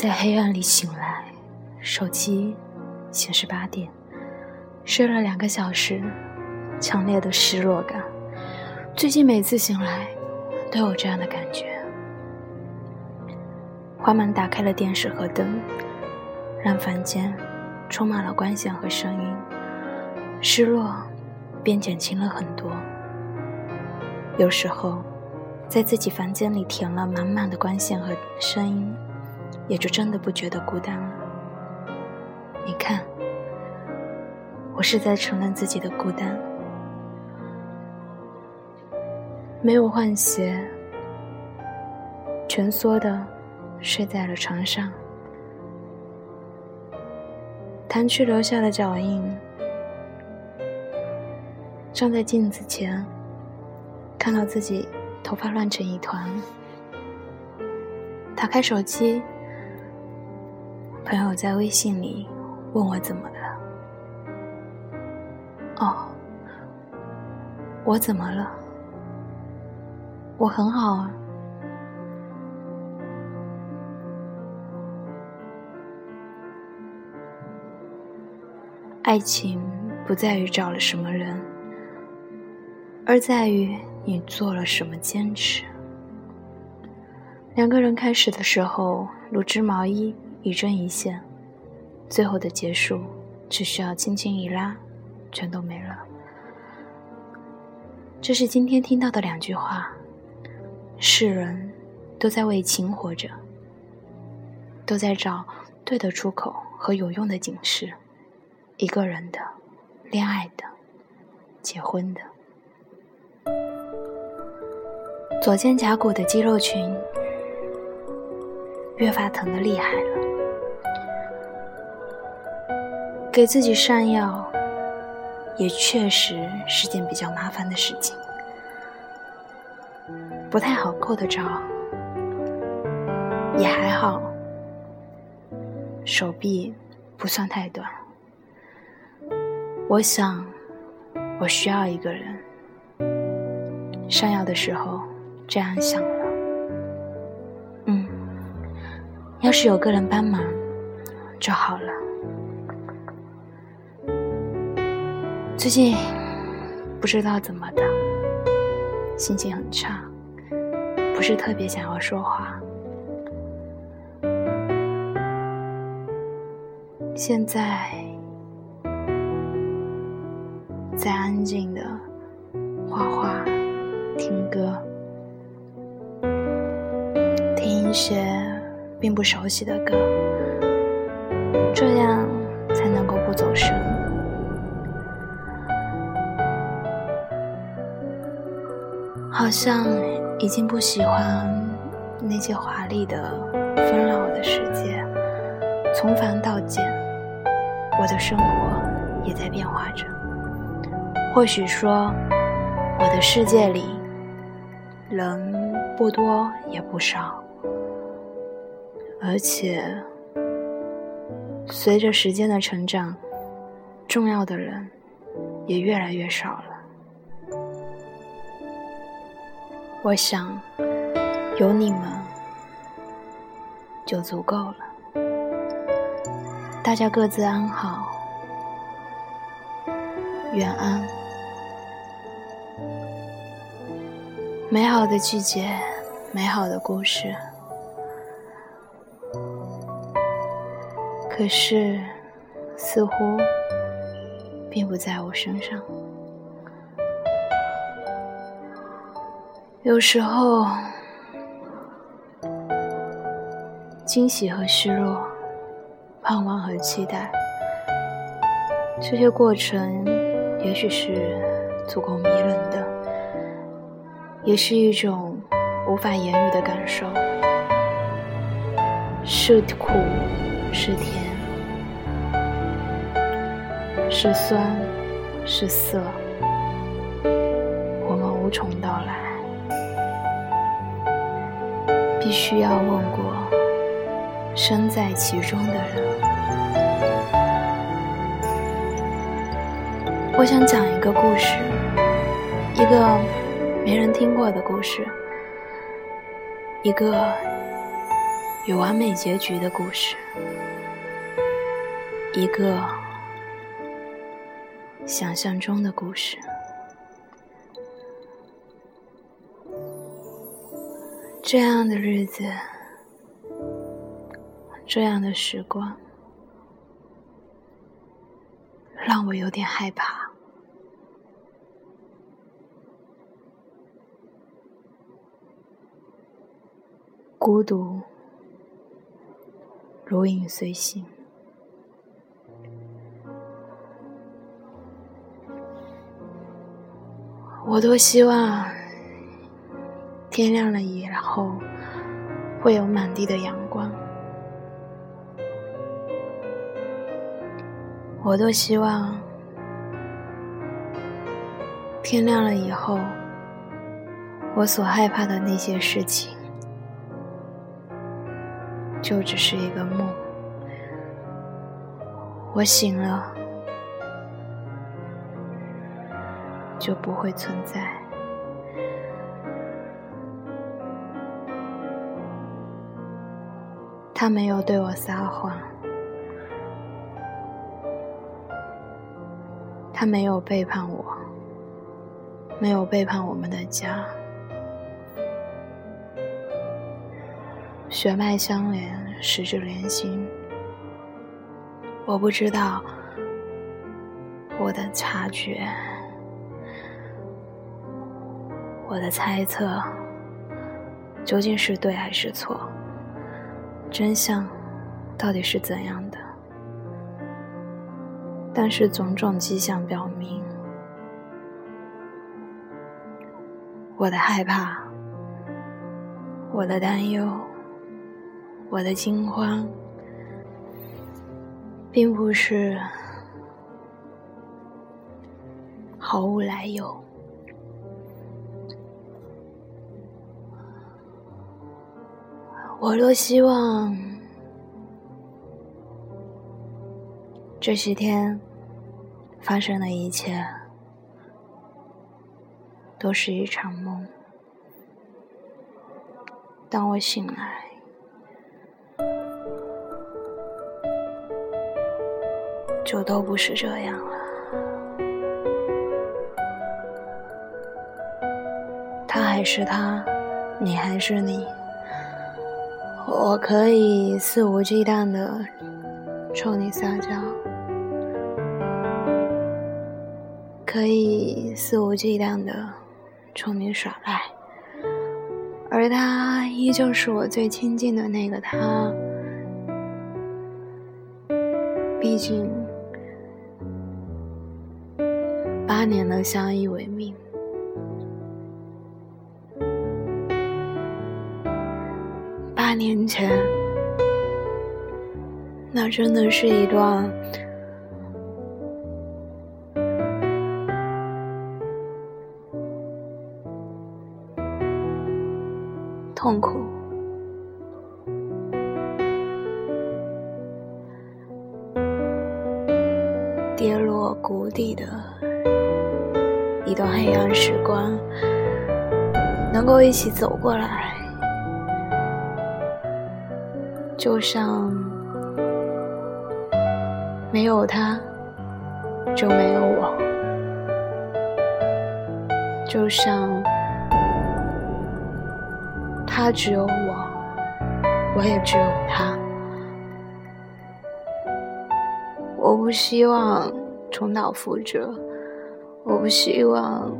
在黑暗里醒来，手机显示八点，睡了两个小时，强烈的失落感。最近每次醒来，都有这样的感觉。缓慢打开了电视和灯，让房间充满了光线和声音，失落便减轻了很多。有时候，在自己房间里填了满满的光线和声音。也就真的不觉得孤单了。你看，我是在承认自己的孤单。没有换鞋，蜷缩的睡在了床上，弹去留下的脚印，站在镜子前，看到自己头发乱成一团，打开手机。朋友在微信里问我怎么了？哦，我怎么了？我很好啊。爱情不在于找了什么人，而在于你做了什么坚持。两个人开始的时候如织毛衣。一针一线，最后的结束只需要轻轻一拉，全都没了。这是今天听到的两句话。世人都在为情活着，都在找对的出口和有用的警示。一个人的，恋爱的，结婚的，左肩胛骨的肌肉群越发疼得厉害了。给自己上药，也确实是件比较麻烦的事情，不太好够得着，也还好，手臂不算太短。我想，我需要一个人。上药的时候这样想，要是有个人帮忙就好了。最近不知道怎么的，心情很差，不是特别想要说话。现在在安静的画画、听歌，听一些并不熟悉的歌，这样才能够不走神。好像已经不喜欢那些华丽的纷扰的世界，从繁到简，我的生活也在变化着。或许说，我的世界里人不多也不少，而且随着时间的成长，重要的人也越来越少了。我想，有你们就足够了。大家各自安好，远安。美好的季节，美好的故事，可是似乎并不在我身上。有时候，惊喜和失落，盼望和期待，这些过程也许是足够迷人的，也是一种无法言喻的感受，是苦是甜，是酸是涩，我们无从道来。必须要问过身在其中的人。我想讲一个故事，一个没人听过的故事，一个有完美结局的故事，一个想象中的故事。这样的日子，这样的时光，让我有点害怕。孤独如影随形，我多希望。天亮了以后，会有满地的阳光。我多希望天亮了以后，我所害怕的那些事情，就只是一个梦。我醒了，就不会存在。他没有对我撒谎，他没有背叛我，没有背叛我们的家，血脉相连，十指连心。我不知道我的察觉，我的猜测究竟是对还是错。真相到底是怎样的？但是种种迹象表明，我的害怕、我的担忧、我的惊慌，并不是毫无来由。我多希望这些天发生的一切都是一场梦。当我醒来，就都不是这样了。他还是他，你还是你。我可以肆无忌惮的冲你撒娇，可以肆无忌惮的冲你耍赖，而他依旧是我最亲近的那个他。毕竟，八年的相依为命。八年前，那真的是一段痛苦、跌落谷底的一段黑暗时光，能够一起走过来。就像没有他，就没有我；就像他只有我，我也只有他。我不希望重蹈覆辙，我不希望。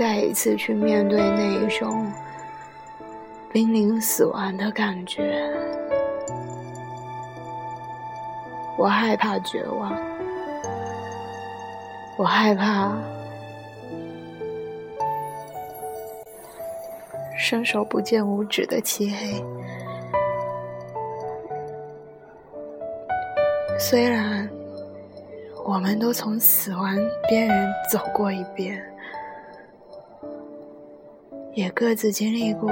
再一次去面对那一种濒临死亡的感觉，我害怕绝望，我害怕伸手不见五指的漆黑。虽然我们都从死亡边缘走过一遍。也各自经历过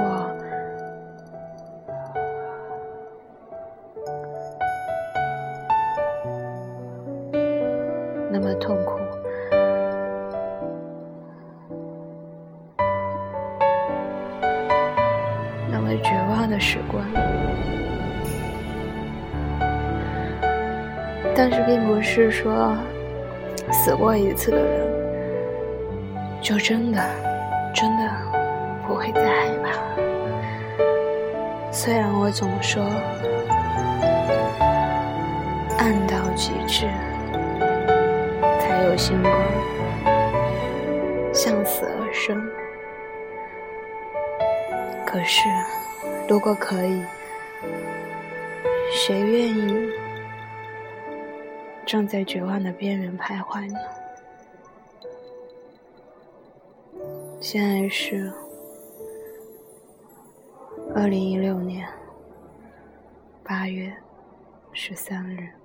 那么痛苦。那么绝望的时光。但是并不是说死过一次的人就真的真的不会再害怕。虽然我总说，暗到极致才有星光，向死而生。可是，如果可以，谁愿意？正在绝望的边缘徘徊呢。现在是二零一六年八月十三日。